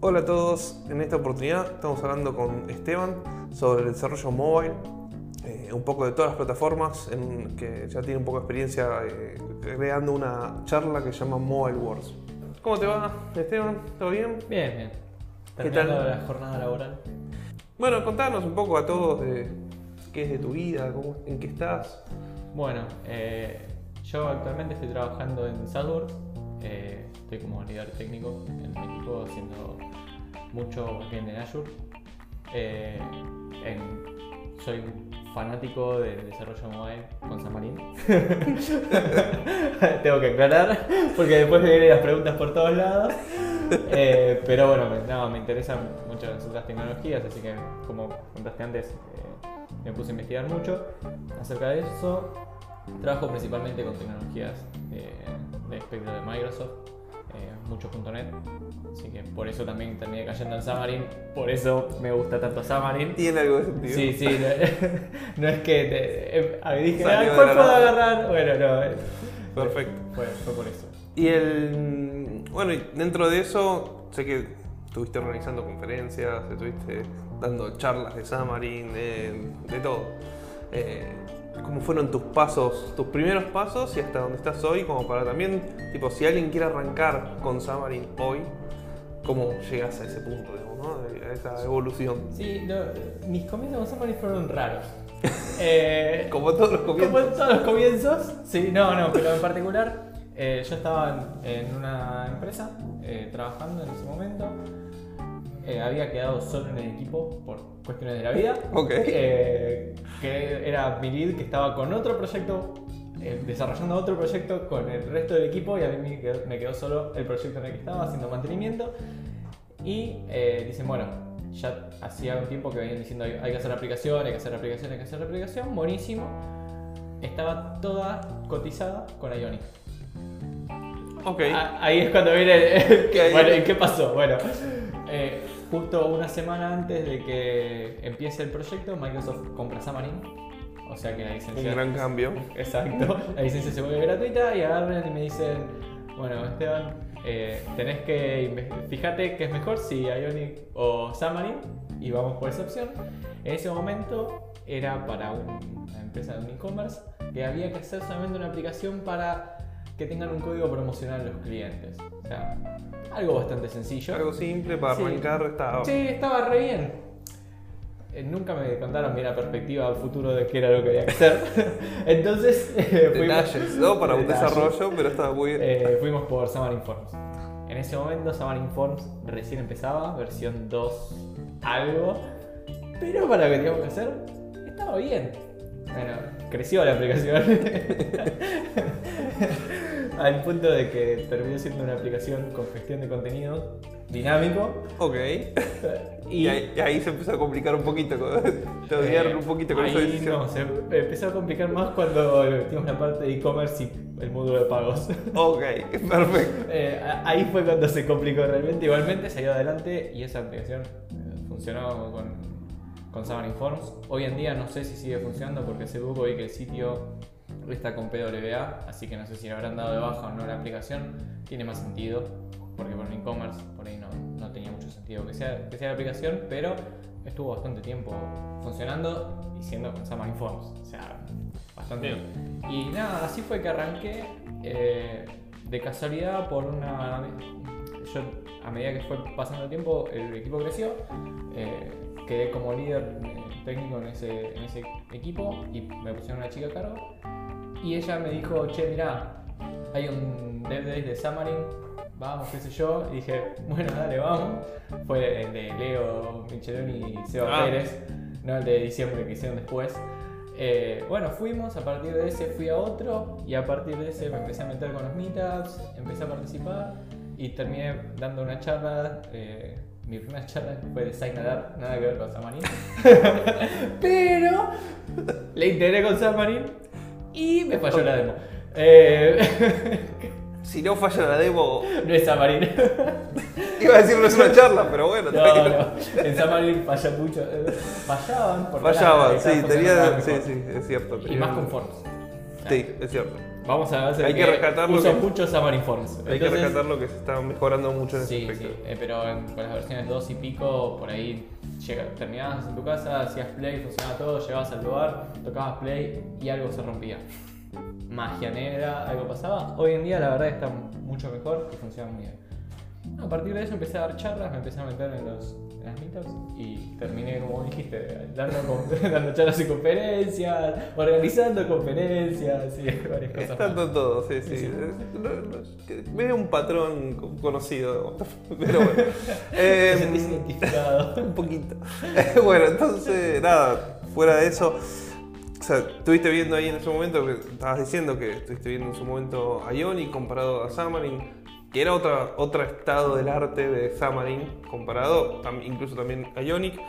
Hola a todos, en esta oportunidad estamos hablando con Esteban sobre el desarrollo mobile, eh, un poco de todas las plataformas, en, que ya tiene un poco de experiencia eh, creando una charla que se llama Mobile Wars. ¿Cómo te va, Esteban? ¿Todo bien? Bien, bien. ¿Qué tal? la jornada laboral. Bueno, contanos un poco a todos de qué es de tu vida, cómo- en qué estás. Bueno, eh, yo actualmente estoy trabajando en Salesforce. Eh, estoy como líder técnico en mi equipo haciendo mucho backend en Azure. Eh, soy fanático del desarrollo mobile con Xamarin. Tengo que aclarar porque después me vienen las preguntas por todos lados. Eh, pero bueno, no, me interesan mucho las otras tecnologías, así que como contaste antes, eh, me puse a investigar mucho acerca de eso. Trabajo principalmente con tecnologías de espectro de Microsoft, eh, mucho .NET, así que por eso también terminé cayendo en Xamarin, por eso me gusta tanto Xamarin. ¿Tiene algo de sentido? Sí, sí, no, no es que te, eh, ah, dije, Salió "Ay, de ¿cuál puedo nada". agarrar? Bueno, no. eh, Perfecto. Fue, fue por eso. Y el. Bueno, dentro de eso, sé que estuviste organizando conferencias, estuviste dando charlas de Xamarin, de, de todo. Eh, ¿Cómo fueron tus pasos, tus primeros pasos y hasta donde estás hoy? Como para también, tipo, si alguien quiere arrancar con Xamarin hoy, ¿cómo llegas a ese punto, digamos, ¿no? A esa evolución. Sí, no, mis comienzos con Xamarin fueron raros. Eh, Como todos los Como comienzos. en todos los comienzos. Sí, no, no, pero en particular, eh, yo estaba en, en una empresa eh, trabajando en ese momento. Eh, había quedado solo en el equipo por cuestiones de la vida. Ok. Eh, que era mi lead que estaba con otro proyecto, eh, desarrollando otro proyecto con el resto del equipo y a mí me quedó, me quedó solo el proyecto en el que estaba haciendo mantenimiento. Y eh, dicen, bueno, ya hacía un tiempo que venían diciendo hay, que hacer aplicación, hay que hacer aplicación, hay que hacer aplicación, buenísimo. Estaba toda cotizada con Ionic. Ok. Ah, Ahí es cuando viene el- Bueno, ¿y qué pasó? Bueno, eh, justo una semana antes de que empiece el proyecto, Microsoft compra Xamarin. O sea que la licencia... Un gran cambio. Exacto. La licencia se vuelve gratuita y agarran y me dicen, bueno, Esteban, eh, tenés que fíjate que es mejor si Ionic o Xamarin y vamos por esa opción. En ese momento era para un- una empresa de un e-commerce que había que hacer solamente una aplicación para que tengan un código promocional los clientes. O sea, algo bastante sencillo. Algo simple para Sí. arrancar. Está... Sí, estaba re bien. Eh, Nunca me contaron bien la perspectiva al futuro de qué era lo que había que hacer. Entonces, eh, fuimos- Detalles, ¿no? Para un desarrollo, pero estaba muy bien. Eh, fuimos por Xamarin Forms. En ese momento Xamarin Forms recién empezaba, versión 2 algo. Pero para lo que teníamos que hacer, estaba bien. Bueno, creció la aplicación. Al punto de que terminó siendo una aplicación con gestión de contenido dinámico. Ok. Y, Y ahí, y ahí se empezó a complicar un poquito, te odiaron Eh, un poquito con ahí esa no, se empezó a complicar más cuando metimos la parte de e-commerce y el módulo de pagos. Ok, perfecto. Eh, ahí fue cuando se complicó realmente. Igualmente salió adelante y esa aplicación eh, funcionó con, con Xamarin Forms. Hoy en día no sé si sigue funcionando porque hace poco vi que el sitio está con PWA, así que no sé si le habrán dado de baja o no la aplicación. Tiene más sentido porque por un e-commerce por ahí no, no tenía mucho sentido que sea, que sea la aplicación, pero estuvo bastante tiempo funcionando y siendo con Xamarin Forms. O sea, bastante Bien. Y nada, así fue que arranqué eh, de casualidad por una... Yo, a medida que fue pasando el tiempo, el equipo creció. eh, quedé como líder eh, técnico en ese, en ese equipo y me pusieron una chica a cargo. Y ella me dijo, che, mirá, hay un Dev Days de Xamarin, vamos, qué sé yo. Y dije, bueno, dale, vamos. Fue el de Leo Micheloni y Seba Ah. Pérez, no el de diciembre que hicieron después. Eh, bueno, fuimos, a partir de ese fui a otro y a partir de ese me empecé a meter con los meetups, empecé a participar y terminé dando una charla. eh, mi primera charla fue de Signadar, nada que ver con Xamarin. Pero le integré con Xamarin y me falló la demo. Eh, Si no falla la demo, no es Xamarin. iba a decir no es una charla, pero bueno, No, no. En Xamarin falla mucho. eh, Fallaban. porque Fallaban, la- sí, tenía. Sí, sí, es cierto. Y más con forms. Sí, es cierto. Vamos a ver Hay que rescatar lo que- mucho Xamarin Forms. Hay que rescatar lo que se está mejorando mucho en ese Sí, aspecto. sí, eh, pero en- con las versiones 2 y pico, por ahí llega, terminabas en tu casa, hacías play, funcionaba todo, llegabas al lugar, tocabas play y algo se rompía. Magia negra, algo pasaba. Hoy en día la verdad está mucho mejor y funciona muy bien. A partir de eso empecé a dar charlas, me empecé a meter en, los, en las meetups y terminé, como dijiste, dando, dando charlas y conferencias, organizando conferencias y varias cosas. En todo, sí, sí. Sí. Veo un patrón co- conocido, pero bueno. ¿Te Eh, identificado? un poquito. bueno, entonces, nada, fuera de eso. O sea, estuviste viendo ahí en ese momento, que estabas diciendo que estuviste viendo en su momento a Ioni comparado a Xamarin, que era otra, otro estado del arte de Xamarin comparado incluso también a Ionic.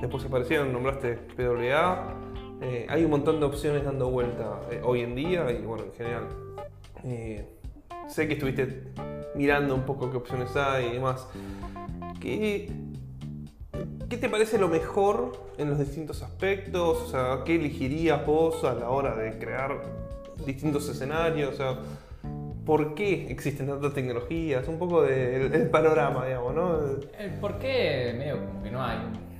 Después aparecieron, nombraste PWA. Eh, hay un montón de opciones dando vuelta eh, hoy en día y bueno, en general. Eh, sé que estuviste mirando un poco qué opciones hay y demás. ¿Qué, ¿Qué te parece lo mejor en los distintos aspectos? O sea, ¿qué elegirías vos a la hora de crear distintos escenarios? O sea, ¿por qué existen tantas tecnologías? Un poco del el panorama, digamos, ¿no? El por qué, medio como que no hay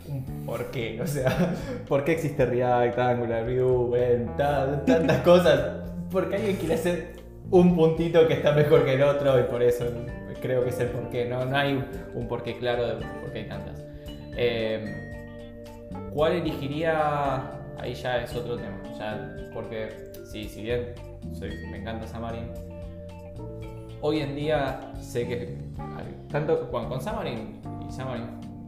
un, por qué, o sea, ¿por qué existe React, Angular, Vue, tantas cosas? Porque alguien quiere hacer un puntito que está mejor que el otro y por eso creo que es el por qué, no, no hay un por qué claro de por qué hay tantas. Eh, ¿Cuál elegiría? Ahí ya es otro tema, ya, porque sí, si bien me encanta Xamarin, hoy en día sé que tanto con, Xamarin y Xamarin,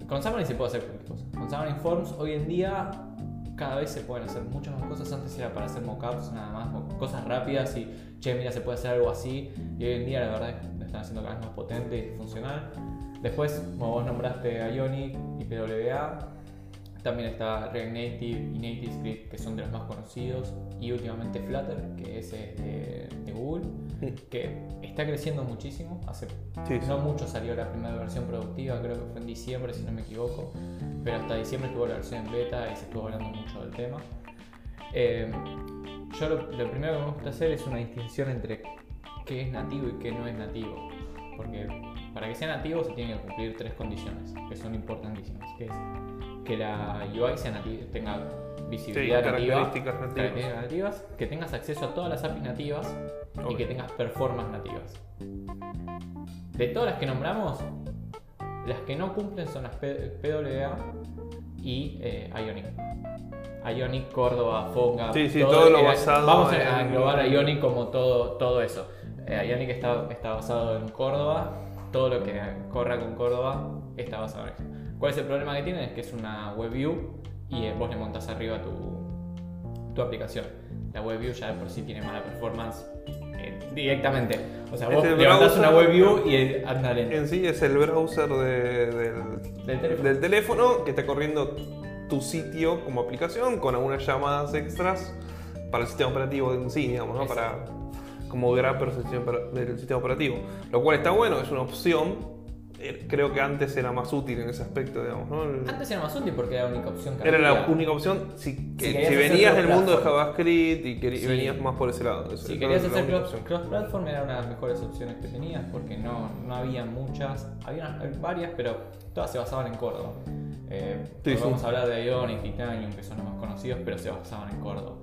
con Xamarin se puede hacer cualquier cosa. Con Xamarin Forms hoy en día cada vez se pueden hacer muchas más cosas. Antes era para hacer mockups nada más, cosas rápidas y che, mira, se puede hacer algo así. Y hoy en día la verdad es que están haciendo cada vez más potente y funcional. Después, como vos nombraste Ionic y PWA, también está React Native y NativeScript, que son de los más conocidos, y últimamente Flutter, que es eh, de, de Google, que está creciendo muchísimo. Hace Sí, sí. no mucho salió la primera versión productiva, creo que fue en diciembre, si no me equivoco, pero hasta diciembre estuvo la versión en beta y se estuvo hablando mucho del tema. Eh, yo lo, lo primero que me gusta hacer es una distinción entre qué es nativo y qué no es nativo, porque para que sea nativo se tienen que cumplir tres condiciones que son importantísimas, que es que la UI sea nati- tenga visibilidad Sí, nativa, características nativas. características nativas, que tengas acceso a todas las APIs nativas y que tengas performance nativas. De todas las que nombramos, las que no cumplen son las PWA y eh, Ionic. Ionic, Córdoba, Fonga. Sí, sí, todo lo eh, basado Vamos a en- englobar a Ionic como todo, todo eso. Eh, Ionic está, está basado en Córdoba, todo lo que corra con Córdoba está basado en eso. ¿Cuál es el problema que tiene? Es que es una web view y eh, vos le montás arriba tu, tu aplicación. La web view ya de por sí tiene mala performance eh, directamente. O sea, vos levantás una web view y anda lento. En sí es el browser de- del, Del teléfono. del teléfono que está corriendo tu sitio como aplicación con algunas llamadas extras para el sistema operativo en sí, digamos, ¿no? Exacto. Para como opera- del sistema operativo. Lo cual está bueno, es una opción. Eh, Creo que antes era más útil en ese aspecto, digamos, ¿no? Antes era más útil porque era la única opción que Era la única opción si, que- Si si, querías hacer venías del mundo de. JavaScript y, y venías más por ese lado. Si querías hacer cross-platform era una de las mejores opciones que tenías porque no, no había muchas, había varias, pero todas se basaban en Córdoba. Eh, Sí, hoy sí. Vamos a hablar de Ionic, Titanium, que son los más conocidos, pero se basaban en Córdoba.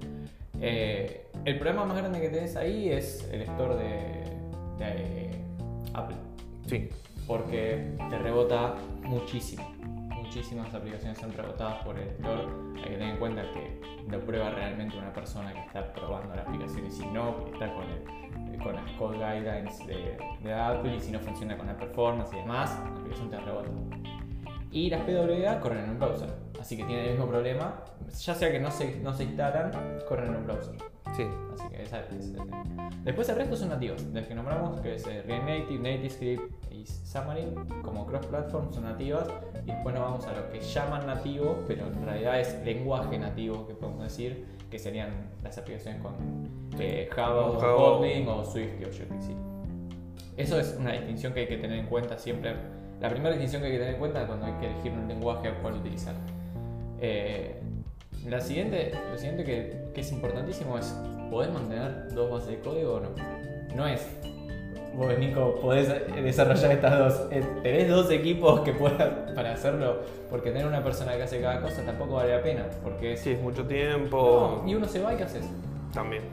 Eh, el problema más grande que tenés ahí es el store de, de Apple. Sí. Porque te rebota muchísimo. Muchísimas aplicaciones son rebotadas por el store. Hay que tener en cuenta que lo prueba realmente una persona que está probando la aplicación y si no, está con, el- con las code guidelines de, de Apple y si no funciona con la performance y demás, la aplicación te rebota. Y las PWA corren en un browser, así que tienen el mismo problema, ya sea que no se, no se instalan, corren en un browser. Sí. Así que esa es. Después el resto son nativos, los que nombramos, que es eh, React Native, NativeScript y Xamarin, como cross-platform son nativas. Y después nos vamos a lo que llaman nativo, pero en realidad es lenguaje nativo, que podemos decir, que serían las aplicaciones con eh, Java o. Kotlin o Swift y Objective-C. Eso es una distinción que hay que tener en cuenta siempre. La primera distinción que hay que tener en cuenta cuando hay que elegir un lenguaje al cual utilizar. Eh, la siguiente, lo siguiente que, que es importantísimo es ¿podés mantener dos bases de código o no? No es. Vos, Nico, podés desarrollar estas dos. Eh, Tenés dos equipos que puedan para hacerlo, porque tener una persona que hace cada cosa tampoco vale la pena, porque es... Sí, es mucho tiempo. No, y uno se va y ¿qué haces? También.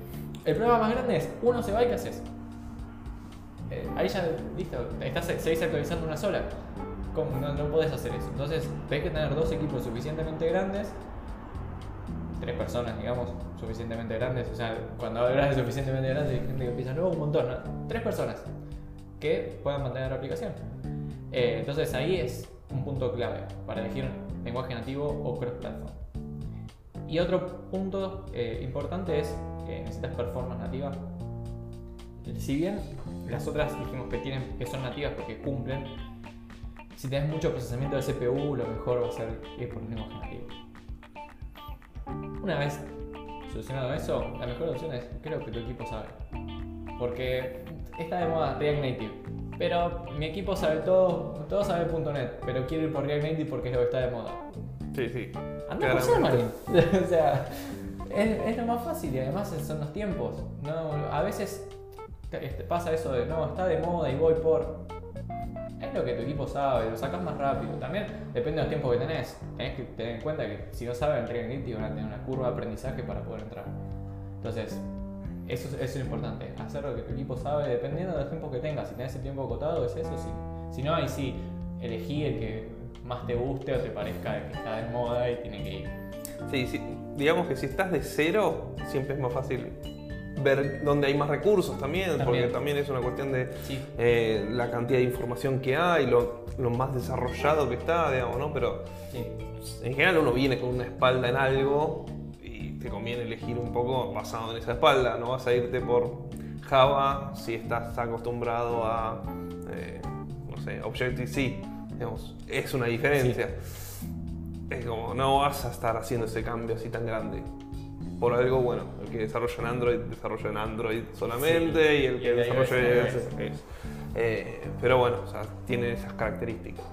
El problema más grande es, uno se va y ¿qué haces? Eh, ahí ya, listo, estás, seguís actualizando una sola. ¿Cómo? No, no podés hacer eso. Entonces, tenés que tener dos equipos suficientemente grandes, tres personas, digamos, suficientemente grandes. O sea, cuando hablas de suficientemente grandes, hay gente que piensa, no, un montón, ¿no? Tres personas que puedan mantener la aplicación. Eh, entonces, ahí es un punto clave para elegir lenguaje nativo o cross-platform. Y otro punto eh, importante es que necesitas performance nativa. Si bien las otras dijimos que, tienen, que son nativas porque cumplen, si tenés mucho procesamiento de CPU, lo mejor va a ser ir por un lenguaje nativo. Una vez solucionado eso, la mejor opción es creo que tu equipo sabe. Porque está de moda React Native. Pero mi equipo sabe todo, todo sabe .NET, pero quiero ir por React Native porque es lo que está de moda. Sí, sí. Anda por. Xamarin. o sea, es, es lo más fácil y además son los tiempos. No, a veces este, pasa eso de no, está de moda y voy por. Es lo que tu equipo sabe, lo sacas más rápido. También depende de los tiempos que tenés. Tenés que tener en cuenta que si no saben React Native van a tener una curva de aprendizaje para poder entrar. Entonces, eso, es- eso es importante. Hacer lo que tu equipo sabe dependiendo de los tiempos que tengas. Si tenés el tiempo acotado, es eso. Si, si no, ahí sí, elegí el que más te guste o te parezca el que está de moda y tiene que ir. Sí, sí, digamos que si estás de cero, siempre es más fácil ver dónde hay más recursos también, porque También. es una cuestión de Sí. eh, la cantidad de información que hay, lo, lo más desarrollado que está, digamos, ¿no? Pero Sí. en general uno viene con una espalda en algo y te conviene elegir un poco basado en esa espalda, no vas a irte por Java si estás acostumbrado a, eh, no sé, Objective-C, digamos, es una diferencia. Es como, no vas a estar haciendo ese cambio así tan grande. Por algo, bueno, el que desarrolla en Android, desarrolla en Android solamente Sí. y el que desarrolla iOS es- eh, pero bueno, o sea, tiene esas características.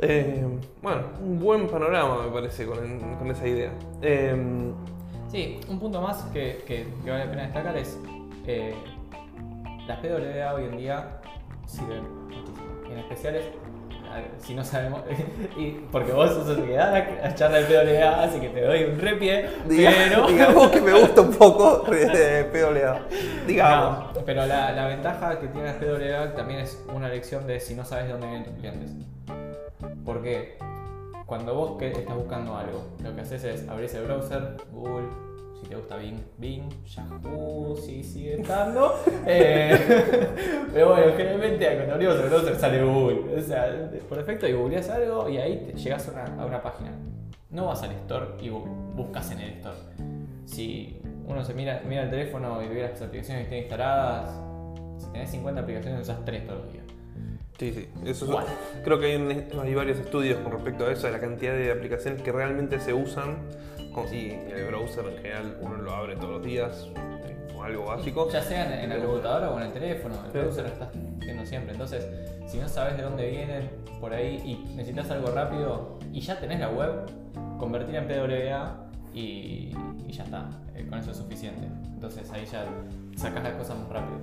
Eh, bueno, un buen panorama me parece con, con esa idea. Eh, Sí, un punto más que, que- que vale la pena destacar es eh, las PWA hoy en día sirven muchísimo. En especial es, si no sabemos, y porque vos sos el que da la charla de PWA, así que te doy un repie, diga- pero... digamos que me gusta un poco de PWA. Digamos. No, pero la, la ventaja que tiene las PWA también es una lección de si no sabes de dónde vienen tus clientes. Porque cuando vos que estás buscando algo, lo que haces es abrir el browser, Google, si te gusta Bing, Bing, Yahoo, si sigue estando. eh, pero bueno, generalmente cuando abrimos el browser sale Google. O sea, por defecto y googleás algo y ahí te llegas a una, a una página. No vas al store y bu- buscas en el store. Si uno se mira, mira el teléfono y ve las aplicaciones que tiene instaladas, si tenés 50 aplicaciones usas 3 todos los días. Sí, sí. Eso es- creo que hay, un- hay varios estudios con respecto a eso, de la cantidad de aplicaciones que realmente se usan. Si el browser en general uno lo abre todos los días, o algo básico. Ya sea en, en la computadora o en el teléfono, el Sí. browser lo estás viendo siempre. Entonces, si no sabes de dónde vienen por ahí y necesitas algo rápido y ya tenés la web, convertirla en PWA y, y ya está. Eh, con eso es suficiente. Entonces ahí ya sacas las cosas más rápido.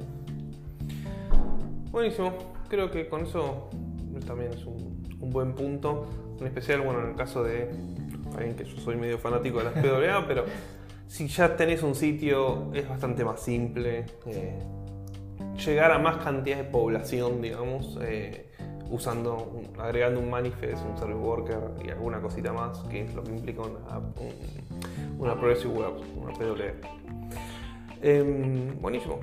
Buenísimo, creo que con eso también es un, un buen punto. En especial, bueno, en el caso de que yo soy medio fanático de las PWA, pero si ya tenés un sitio es bastante más simple. eh, llegar a más cantidad de población, digamos, eh, usando, agregando un manifest, un service worker y alguna cosita más, que es lo que implica una, un- una Progressive Web, una PWA. Em, buenísimo.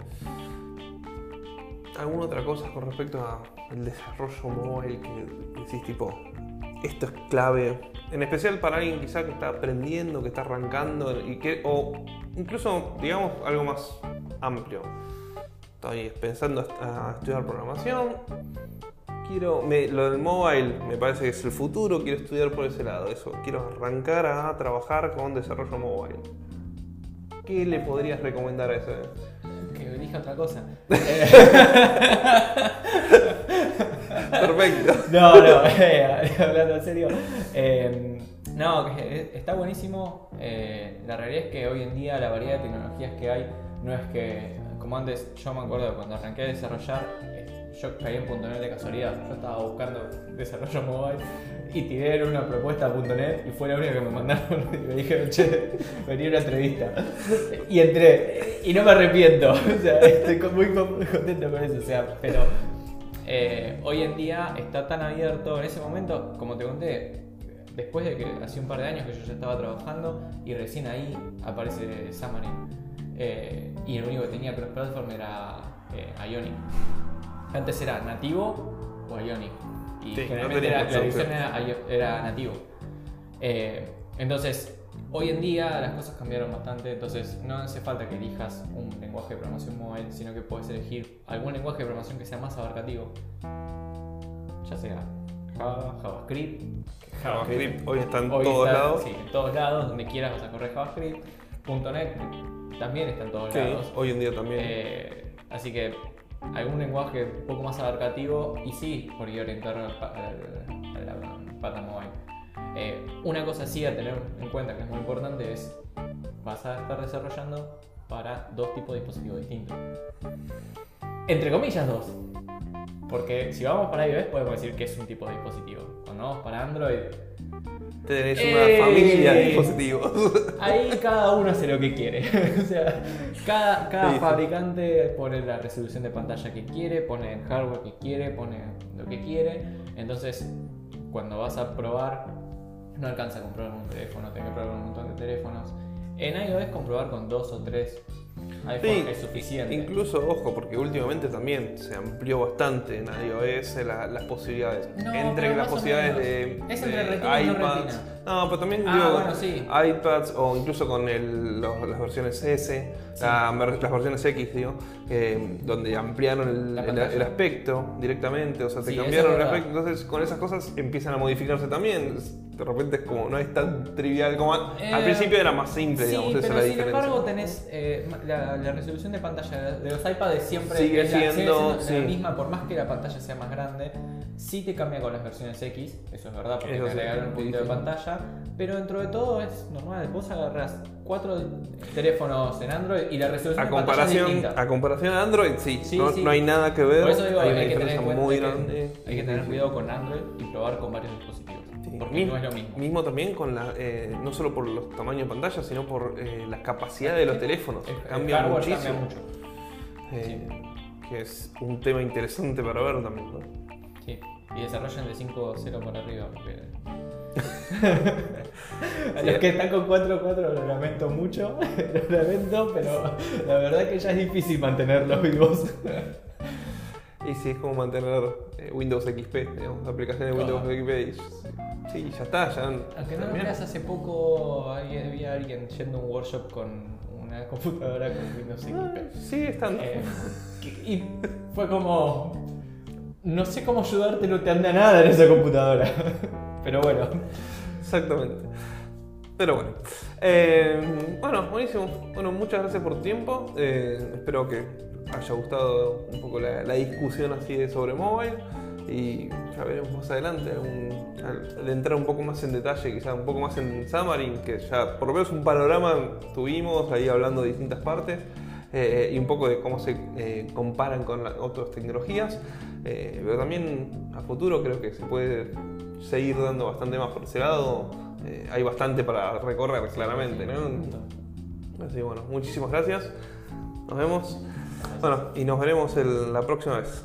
¿Alguna otra cosa con respecto al desarrollo móvil que decís tipo, esto es clave? En especial para alguien quizá que está aprendiendo, que está arrancando y que, o incluso digamos algo más amplio. Estoy pensando a estudiar programación. Quiero, me- lo del mobile me parece que es el futuro, quiero estudiar por ese lado, eso. Quiero arrancar a trabajar con desarrollo mobile. ¿Qué le podrías recomendar a ese? Que elija otra cosa. Perfecto. No, no, hablando en serio. eh, No, está buenísimo. Eh, la realidad es que hoy en día la variedad de tecnologías que hay no es que, como antes, yo me acuerdo cuando arranqué a desarrollar, eh, yo caí en .NET de casualidad. Yo estaba buscando desarrollo mobile y tiré una propuesta a .NET y fue la única que me mandaron y me dijeron, che, vení a una entrevista. Y entré y no me arrepiento. O sea, estoy muy contento con eso. O sea, pero eh, hoy en día está tan abierto. En ese momento, como te conté, después de que hace un par de años que yo ya estaba trabajando y recién ahí aparece Xamarin. Eh, y el único que tenía cross-platform era eh, Ionic. Antes era nativo o Ionic. Y generalmente la, edición era, nativo. Eh, entonces, hoy en día las cosas cambiaron bastante, entonces no hace falta que elijas un lenguaje de programación móvil, sino que puedes elegir algún lenguaje de programación que sea más abarcativo. Ya sea Java, JavaScript. JavaScript hoy está en todos lados. Sí, en todos lados, donde quieras vas a correr JavaScript. .NET también está en todos lados. Hoy en día también. Eh, así que algún lenguaje un poco más abarcativo y sí, por orientar a la pata mobile. Eh, una cosa sí a tener en cuenta que es muy importante es vas a estar desarrollando para dos tipos de dispositivos distintos. Entre comillas dos. Porque si vamos para iOS podemos decir que es un tipo de dispositivo. Cuando vamos para Android Tenés una eh, familia de dispositivos. Ahí cada uno hace lo que quiere. o sea, cada, cada fabricante pone la resolución de pantalla que quiere, pone el hardware que quiere, pone lo que quiere. Entonces, cuando vas a probar, no alcanza a comprar un teléfono, tenés que probar un montón de teléfonos. En iOS comprobar con dos o tres iPhone es suficiente. Incluso, ojo, porque últimamente también se amplió bastante en iOS las posibilidades. entre las posibilidades de, es entre iPads. No, pero también ah, iPads o incluso con las versiones S, las versiones X, digo, donde ampliaron el, aspecto directamente, o sea, te cambiaron el aspecto. Entonces, con esas cosas empiezan a modificarse también de repente es como, no es tan trivial como al eh, principio era más simple, digamos, esa pero la sin embargo tenés eh, la, resolución de pantalla de los iPads siempre sigue siendo, la, misma, por más que la pantalla sea más grande, sí te cambia con las versiones X, eso es verdad, porque te agregaron un poquito de pantalla, pero dentro de todo es normal, vos agarrás cuatro teléfonos en Android y la resolución a de comparación, pantalla es A comparación de Android, sí, no, hay nada que ver, por eso digo, hay, hay que tener muy grande. Hay que tener cuidado con Android y probar con varios dispositivos porque no es lo mismo. Mismo también con la, eh, no solo por los tamaños de pantalla, sino por eh, la capacidad de los teléfonos. cambia muchísimo. mucho. Eh, que es un tema interesante para ver también. ¿no? Sí, y desarrollan de 5.0 para arriba. A los que están con 4.4 lo lamento mucho, lo lamento, pero la verdad es que ya es difícil mantenerlos vivos. Y sí, es como mantener Windows XP, digamos, la aplicación de Windows XP. Sí, ya está, ya. Aunque no creas, hace poco había alguien yendo a un workshop con una computadora con Windows XP. Ah, sí, estando. Eh, y fue como. No sé cómo ayudarte, no te anda nada en esa computadora. Pero bueno. Exactamente. Pero bueno. Eh, bueno, buenísimo. Bueno, muchas gracias por tu tiempo. Eh, espero que haya gustado un poco la, la discusión así de sobre mobile y ya veremos más adelante de entrar un poco más en detalle, quizás un poco más en Xamarin, que ya por lo menos un panorama tuvimos ahí hablando de distintas partes eh, y un poco de cómo se eh, comparan con otras tecnologías, eh, pero también a futuro creo que se puede seguir dando bastante más por ese lado, hay bastante para recorrer claramente, ¿no? Así bueno, muchísimas gracias, nos vemos, bueno, y nos veremos la próxima vez.